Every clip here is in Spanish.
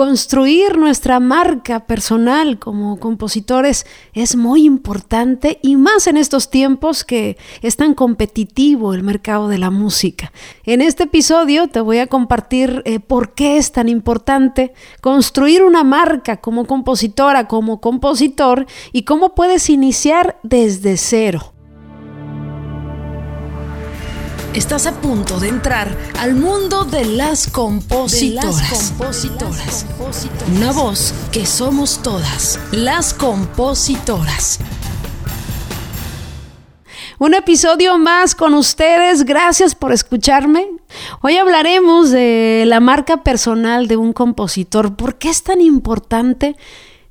construir nuestra marca personal como compositores es muy importante y más en estos tiempos que es tan competitivo el mercado de la música. En este episodio te voy a compartir eh, por qué es tan importante construir una marca como compositora, como compositor y cómo puedes iniciar desde cero. Estás a punto de entrar al mundo de las compositoras. Una voz que somos todas, las compositoras. Un episodio más con ustedes, gracias por escucharme. Hoy hablaremos de la marca personal de un compositor. ¿Por qué es tan importante?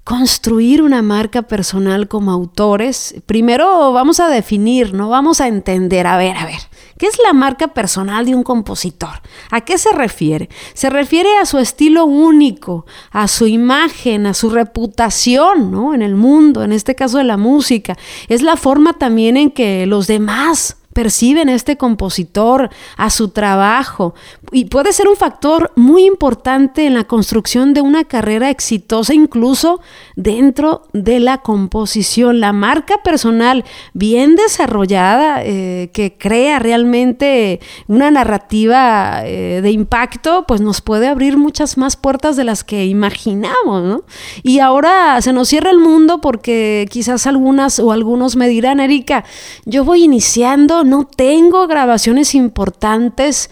construir una marca personal como autores, primero vamos a definir, ¿no? Vamos a entender, a ver, a ver, ¿qué es la marca personal de un compositor? ¿A qué se refiere? Se refiere a su estilo único, a su imagen, a su reputación, ¿no? En el mundo, en este caso de la música. Es la forma también en que los demás perciben a este compositor, a su trabajo, y puede ser un factor muy importante en la construcción de una carrera exitosa, incluso dentro de la composición. La marca personal bien desarrollada, eh, que crea realmente una narrativa eh, de impacto, pues nos puede abrir muchas más puertas de las que imaginamos. Y ahora se nos cierra el mundo porque quizás algunas o algunos me dirán, Erika, yo voy iniciando no tengo grabaciones importantes.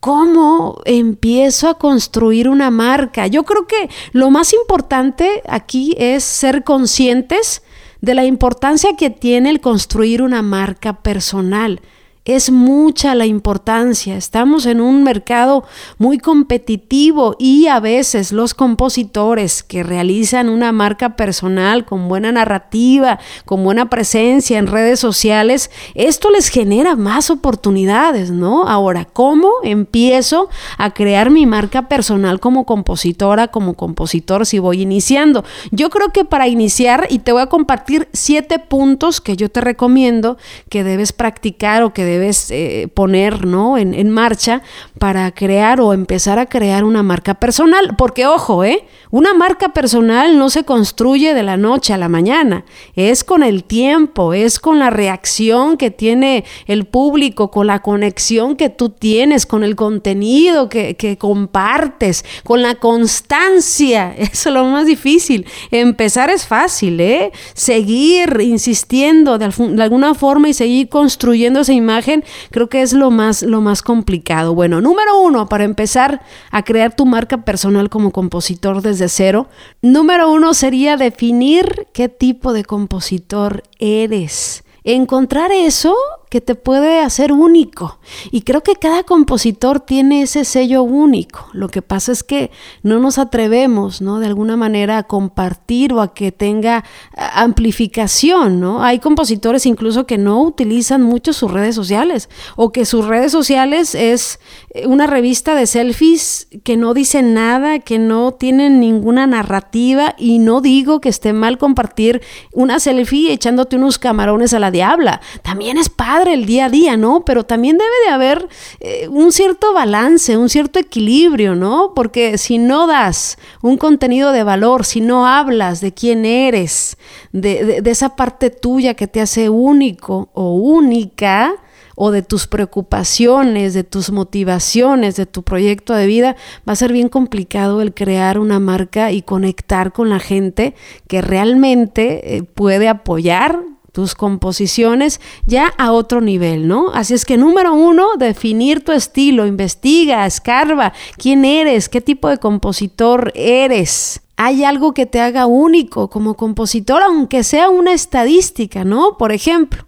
¿Cómo empiezo a construir una marca? Yo creo que lo más importante aquí es ser conscientes de la importancia que tiene el construir una marca personal. Es mucha la importancia. Estamos en un mercado muy competitivo y a veces los compositores que realizan una marca personal con buena narrativa, con buena presencia en redes sociales, esto les genera más oportunidades, ¿no? Ahora, ¿cómo empiezo a crear mi marca personal como compositora, como compositor si voy iniciando? Yo creo que para iniciar, y te voy a compartir siete puntos que yo te recomiendo que debes practicar o que debes debes eh, poner ¿no? En, marcha para crear o empezar a crear una marca personal. Porque ojo, ¿eh? una marca personal no se construye de la noche a la mañana, es con el tiempo, es con la reacción que tiene el público, con la conexión que tú tienes, con el contenido que, compartes, con la constancia. Eso es lo más difícil. Empezar es fácil, ¿eh? Seguir insistiendo de alguna forma y seguir construyendo esa imagen creo que es lo más, lo más complicado. Bueno, número uno, para empezar a crear tu marca personal como compositor desde cero, número uno sería definir qué tipo de compositor eres. Encontrar eso que te puede hacer único. Y creo que cada compositor tiene ese sello único. Lo que pasa es que no nos atrevemos, ¿no? De alguna manera a compartir o a que tenga amplificación, ¿no? Hay compositores incluso que no utilizan mucho sus redes sociales o que sus redes sociales es eh, una revista de selfies que no dice nada, que no tienen ninguna narrativa y no digo que esté mal compartir una selfie echándote unos camarones a la diabla. También es padre el día a día, ¿no? Pero también debe de haber eh, un cierto balance, un cierto equilibrio, ¿no? Porque si no das un contenido de valor, si no hablas de quién eres, de, esa parte tuya que te hace único o única, o de tus preocupaciones, de tus motivaciones, de tu proyecto de vida, va a ser bien complicado el crear una marca y conectar con la gente que realmente eh, puede apoyar tus composiciones ya a otro nivel, ¿no? Así es que número uno, definir tu estilo, investiga, escarba, quién eres, qué tipo de compositor eres hay algo que te haga único como compositor, aunque sea una estadística, ¿no? Por ejemplo,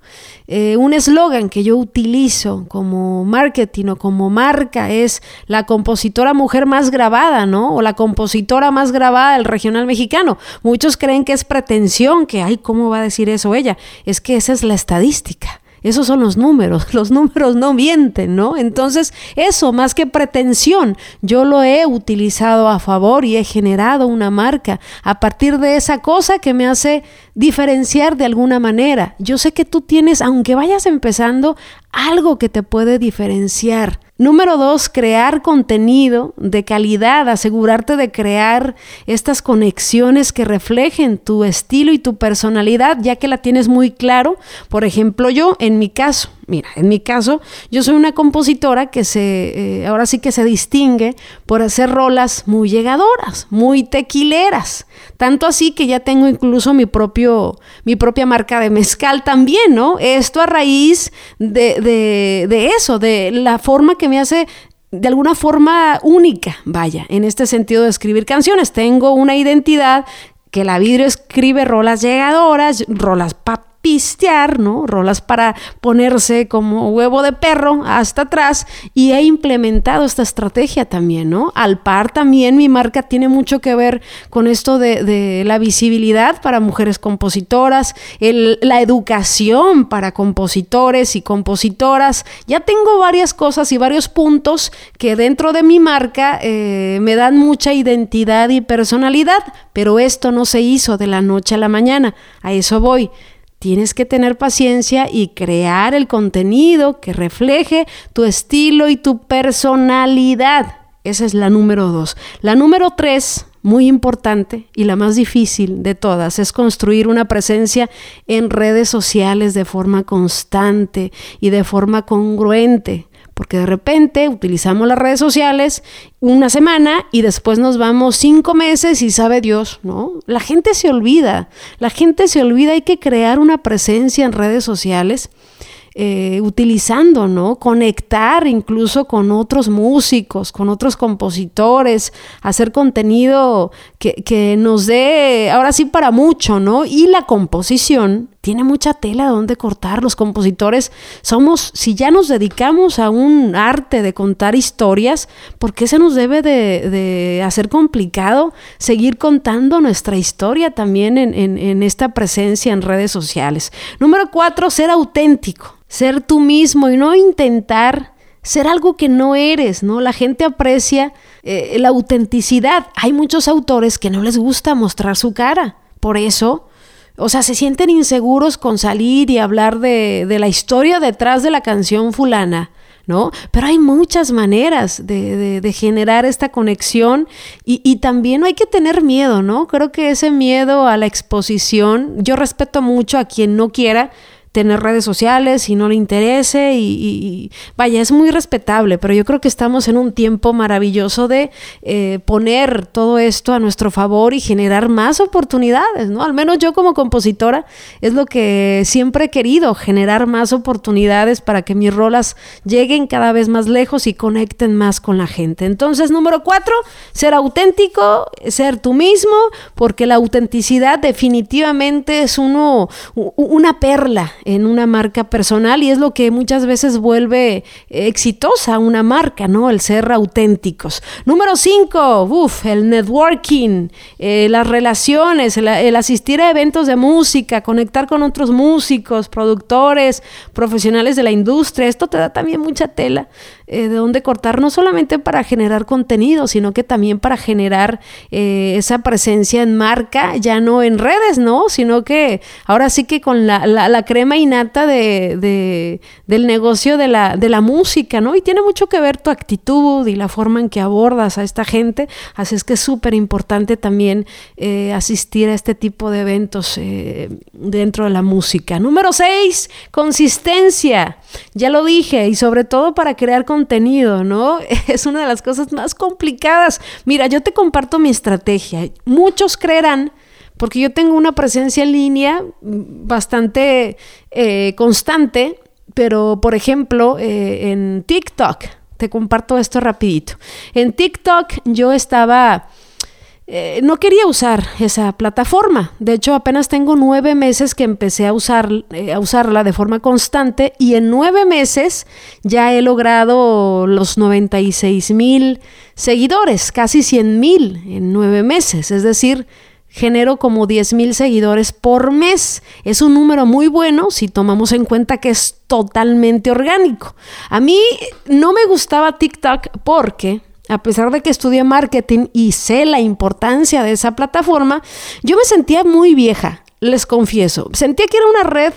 eh, un eslogan que yo utilizo como marketing o como marca es la compositora mujer más grabada, ¿no? O la compositora más grabada del regional mexicano. Muchos creen que es pretensión, que, ay, ¿cómo va a decir eso ella? Es que esa es la estadística. Esos son los números, los números no mienten, ¿no? Entonces, eso más que pretensión, yo lo he utilizado a favor y he generado una marca a partir de esa cosa que me hace diferenciar de alguna manera. Yo sé que tú tienes, aunque vayas empezando, algo que te puede diferenciar. Número dos, crear contenido de calidad, asegurarte de crear estas conexiones que reflejen tu estilo y tu personalidad, ya que la tienes muy claro. Por ejemplo, yo, en mi caso, mira, en mi caso, yo soy una compositora que se, eh, ahora sí que se distingue por hacer rolas muy llegadoras, muy tequileras. Tanto así que ya tengo incluso mi propio, mi propia marca de mezcal también, ¿no? Esto a raíz de, de, eso, de la forma que me hace de alguna forma única, vaya, en este sentido de escribir canciones. Tengo una identidad que la vidrio escribe rolas llegadoras, rolas pap pistear, ¿no? Rolas para ponerse como huevo de perro hasta atrás y he implementado esta estrategia también, ¿no? Al par también mi marca tiene mucho que ver con esto de, la visibilidad para mujeres compositoras, la educación para compositores y compositoras. Ya tengo varias cosas y varios puntos que dentro de mi marca eh, me dan mucha identidad y personalidad, pero esto no se hizo de la noche a la mañana, a eso voy. Tienes que tener paciencia y crear el contenido que refleje tu estilo y tu personalidad. Esa es la número dos. La número tres, muy importante y la más difícil de todas, es construir una presencia en redes sociales de forma constante y de forma congruente porque de repente utilizamos las redes sociales una semana y después nos vamos cinco meses y sabe Dios, ¿no? La gente se olvida, la gente se olvida, hay que crear una presencia en redes sociales eh, utilizando, ¿no? Conectar incluso con otros músicos, con otros compositores, hacer contenido que, que, nos dé, ahora sí, para mucho, ¿no? Y la composición tiene mucha tela donde cortar. Los compositores somos, si ya nos dedicamos a un arte de contar historias, ¿por qué se nos debe de, hacer complicado seguir contando nuestra historia también en esta presencia en redes sociales? Número cuatro, ser auténtico ser tú mismo y no intentar ser algo que no eres, ¿no? La gente aprecia eh, la autenticidad. Hay muchos autores que no les gusta mostrar su cara. Por eso, o sea, se sienten inseguros con salir y hablar de, de la historia detrás de la canción fulana. ¿no? Pero hay muchas maneras de, de, generar esta conexión y, y, también no hay que tener miedo, ¿no? Creo que ese miedo a la exposición, yo respeto mucho a quien no quiera, tener redes sociales y no le interese y, vaya, es muy respetable, pero yo creo que estamos en un tiempo maravilloso de eh, poner todo esto a nuestro favor y generar más oportunidades, ¿no? Al menos yo como compositora es lo que siempre he querido, generar más oportunidades para que mis rolas lleguen cada vez más lejos y conecten más con la gente. Entonces, número cuatro, ser auténtico, ser tú mismo, porque la autenticidad definitivamente es uno, una perla en una marca personal y es lo que muchas veces vuelve exitosa una marca, ¿no? El ser auténticos. Número cinco, uff, el networking, eh, las relaciones, el, asistir a eventos de música, conectar con otros músicos, productores, profesionales de la industria. Esto te da también mucha tela eh, de dónde cortar, no solamente para generar contenido, sino que también para generar eh, esa presencia en marca, ya no en redes, ¿no? Sino que ahora sí que con la, la crema innata de, del negocio de la, de la música, ¿no? Y tiene mucho que ver tu actitud y la forma en que abordas a esta gente, así es que es súper importante también eh, asistir a este tipo de eventos dentro de la música. Número 6, consistencia. Ya lo dije, y sobre todo para crear contenido, ¿no? Es una de las cosas más complicadas. Mira, yo te comparto mi estrategia. Muchos creerán porque yo tengo una presencia en línea bastante eh, constante, pero por ejemplo eh, en TikTok, te comparto esto rapidito. En TikTok yo estaba... Eh, no quería usar esa plataforma. De hecho, apenas tengo nueve meses que empecé a, usar, a usarla de forma constante y en nueve meses ya he logrado los 96 mil seguidores, casi 100 mil en nueve meses. Es decir, genero como 10 mil seguidores por mes. Es un número muy bueno si tomamos en cuenta que es totalmente orgánico. A mí no me gustaba TikTok porque... A pesar de que estudié marketing y sé la importancia de esa plataforma, yo me sentía muy vieja, les confieso. Sentía que era una red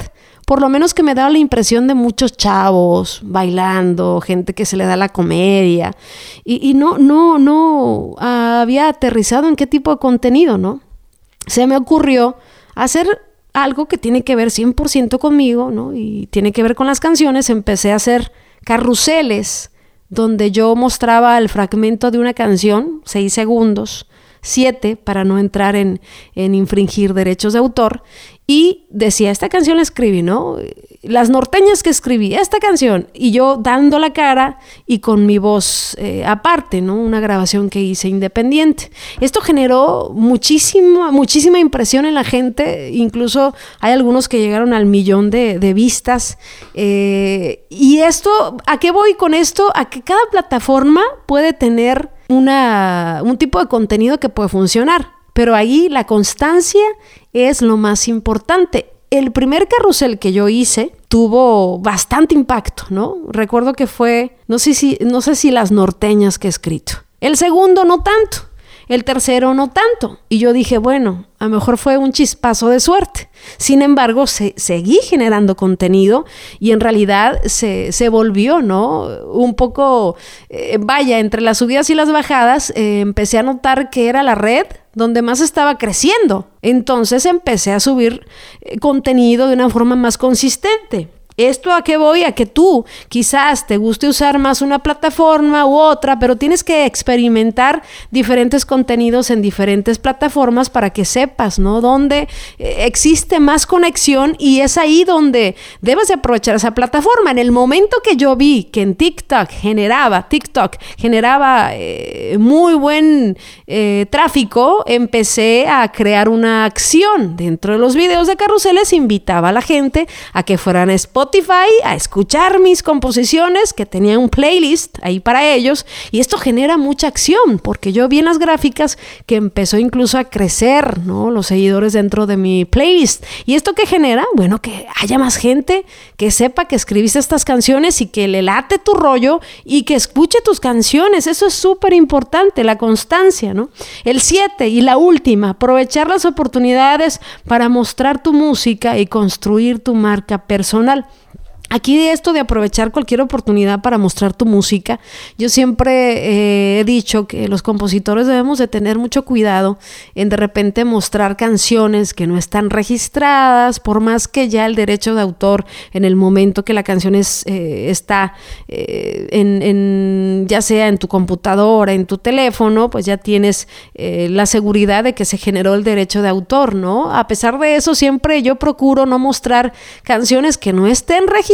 por lo menos que me daba la impresión de muchos chavos bailando, gente que se le da la comedia, y, no, no, no había aterrizado en qué tipo de contenido, ¿no? Se me ocurrió hacer algo que tiene que ver 100% conmigo, ¿no? Y tiene que ver con las canciones, empecé a hacer carruseles donde yo mostraba el fragmento de una canción, seis segundos, siete para no entrar en, en infringir derechos de autor, y decía, esta canción la escribí, ¿no? Las norteñas que escribí, esta canción, y yo dando la cara y con mi voz eh, aparte, ¿no? Una grabación que hice independiente. Esto generó muchísima, muchísima impresión en la gente, incluso hay algunos que llegaron al millón de, vistas. Eh, y esto, ¿a qué voy con esto? A que cada plataforma puede tener una, un tipo de contenido que puede funcionar. Pero ahí la constancia es lo más importante. El primer carrusel que yo hice tuvo bastante impacto, ¿no? Recuerdo que fue, no sé si, no sé si las norteñas que he escrito. El segundo no tanto el tercero no tanto. Y yo dije, bueno, a lo mejor fue un chispazo de suerte. Sin embargo, seguí generando contenido y en realidad se, volvió, ¿no? Un poco, eh, vaya, entre las subidas y las bajadas, eh, empecé a notar que era la red donde más estaba creciendo. Entonces empecé a subir eh, contenido de una forma más consistente. ¿Esto a qué voy? A que tú quizás te guste usar más una plataforma u otra, pero tienes que experimentar diferentes contenidos en diferentes plataformas para que sepas, ¿no? Dónde eh, existe más conexión y es ahí donde debes aprovechar esa plataforma. En el momento que yo vi que en TikTok generaba, TikTok generaba eh, muy buen eh, tráfico, empecé a crear una acción. Dentro de los videos de carruseles invitaba a la gente a que fueran a a escuchar mis composiciones, que tenía un playlist ahí para ellos, y esto genera mucha acción, porque yo vi en las gráficas que empezó incluso a crecer, ¿no? Los seguidores dentro de mi playlist. ¿Y esto qué genera? Bueno, que haya más gente que sepa que escribiste estas canciones y que le late tu rollo y que escuche tus canciones. Eso es súper importante, la constancia, ¿no? El 7 y la última, aprovechar las oportunidades para mostrar tu música y construir tu marca personal. Aquí de esto de aprovechar cualquier oportunidad para mostrar tu música, yo siempre eh, he dicho que los compositores debemos de tener mucho cuidado en de repente mostrar canciones que no están registradas, por más que ya el derecho de autor en el momento que la canción es, eh, está eh, en, ya sea en tu computadora, en tu teléfono, pues ya tienes la seguridad de que se generó el derecho de autor, ¿no? A pesar de eso, siempre yo procuro no mostrar canciones que no estén registradas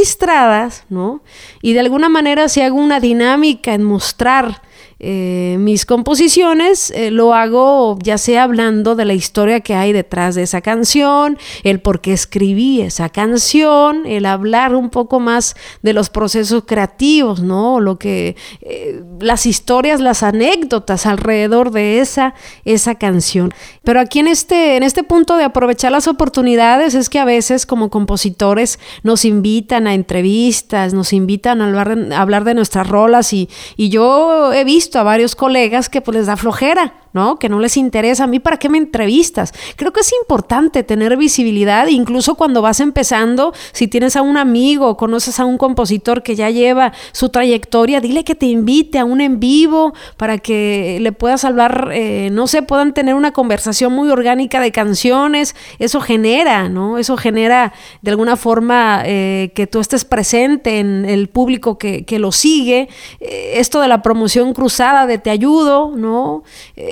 ¿no? Y de alguna manera si hago una dinámica en mostrar eh, mis composiciones eh, lo hago ya sea hablando de la historia que hay detrás de esa canción, el por qué escribí esa canción, el hablar un poco más de los procesos creativos, ¿no? Lo que eh, las historias, las anécdotas alrededor de esa, esa canción. Pero aquí en este, en este punto de aprovechar las oportunidades es que a veces como compositores nos invitan a entrevistas, nos invitan a hablar, hablar de nuestras rolas y, y yo he visto a varios colegas que pues les da flojera ¿no? Que no les interesa. A mí, ¿para qué me entrevistas? Creo que es importante tener visibilidad, incluso cuando vas empezando, si tienes a un amigo conoces a un compositor que ya lleva su trayectoria, dile que te invite a un en vivo para que le puedas hablar, eh, no sé, puedan tener una conversación muy orgánica de canciones. Eso genera, ¿no? Eso genera de alguna forma eh, que tú estés presente en el público que, lo sigue. Eh, esto de la promoción cruzada de te ayudo, ¿no?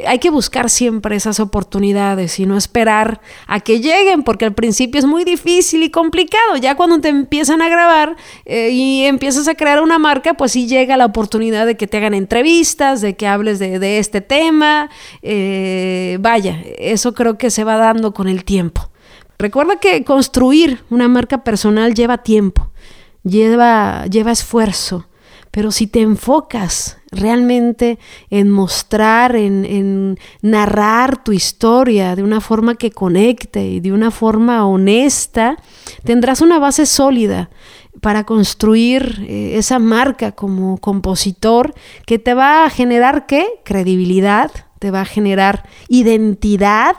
Hay que buscar siempre esas oportunidades y no esperar a que lleguen, porque al principio es muy difícil y complicado. Ya cuando te empiezan a grabar eh, y empiezas a crear una marca, pues sí llega la oportunidad de que te hagan entrevistas, de que hables de, este tema. Eh, vaya, eso creo que se va dando con el tiempo. Recuerda que construir una marca personal lleva tiempo, lleva, lleva esfuerzo. Pero si te enfocas realmente en mostrar, en, narrar tu historia de una forma que conecte y de una forma honesta, tendrás una base sólida para construir eh, esa marca como compositor que te va a generar qué? Credibilidad, te va a generar identidad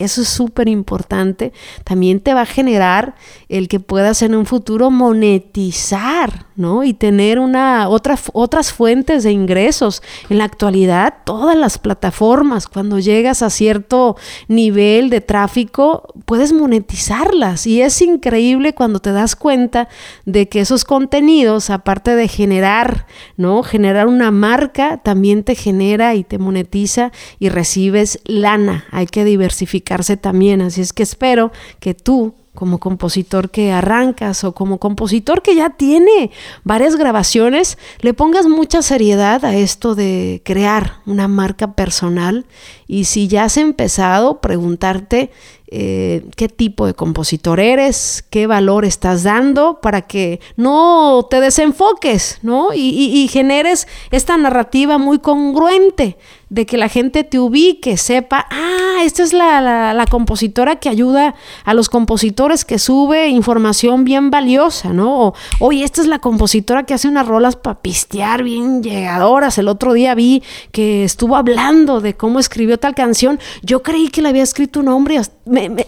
Eso es súper importante. También te va a generar el que puedas en un futuro monetizar, ¿no? Y tener una, otra, otras fuentes de ingresos. En la actualidad, todas las plataformas, cuando llegas a cierto nivel de tráfico, puedes monetizarlas. Y es increíble cuando te das cuenta de que esos contenidos, aparte de generar, ¿no? Generar una marca, también te genera y te monetiza y recibes lana. Hay que diversificar también. Así es que espero que tú como compositor que arrancas o como compositor que ya tiene varias grabaciones, le pongas mucha seriedad a esto de crear una marca personal y si ya has empezado, preguntarte eh, qué tipo de compositor eres, qué valor estás dando para que no te desenfoques, ¿no? Y, generes esta narrativa muy congruente de que la gente te ubique, sepa, ah, esta es la, la, compositora que ayuda a los compositores, que sube información bien valiosa, ¿no? O, oye, esta es la compositora que hace unas rolas para pistear bien llegadoras. El otro día vi que estuvo hablando de cómo escribió tal canción. Yo creí que le había escrito un hombre.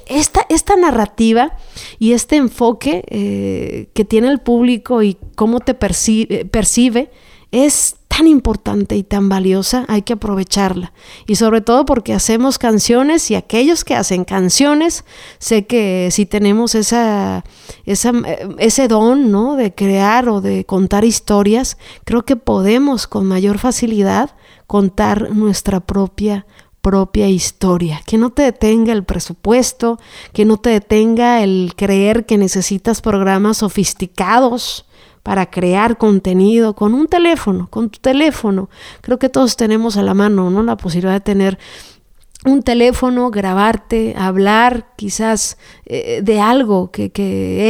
esta, esta narrativa y este enfoque eh, que tiene el público y cómo te percibe, percibe es tan importante y tan valiosa, hay que aprovecharla. Y sobre todo porque hacemos canciones y aquellos que hacen canciones, sé que si tenemos esa, ese don ¿no? de crear o de contar historias, creo que podemos con mayor facilidad contar nuestra propia propia historia, que no te detenga el presupuesto, que no te detenga el creer que necesitas programas sofisticados, para crear contenido con un teléfono, con tu teléfono. Creo que todos tenemos a la mano, ¿no? La posibilidad de tener un teléfono, grabarte, hablar quizás eh, de algo que,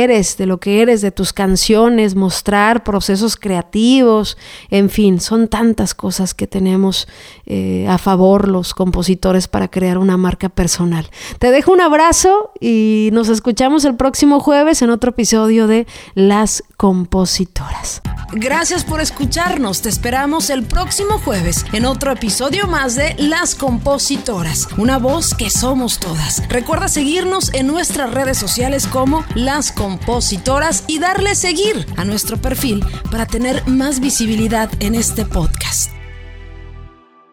eres, de lo que eres, de tus canciones, mostrar procesos creativos, en fin, son tantas cosas que tenemos eh, a favor los compositores para crear una marca personal. Te dejo un abrazo y nos escuchamos el próximo jueves en otro episodio de Las Compositoras. Gracias por escucharnos, te esperamos el próximo jueves en otro episodio más de Las Compositoras una voz que somos todas. Recuerda seguirnos en nuestras redes sociales como Las Compositoras y darle seguir a nuestro perfil para tener más visibilidad en este podcast.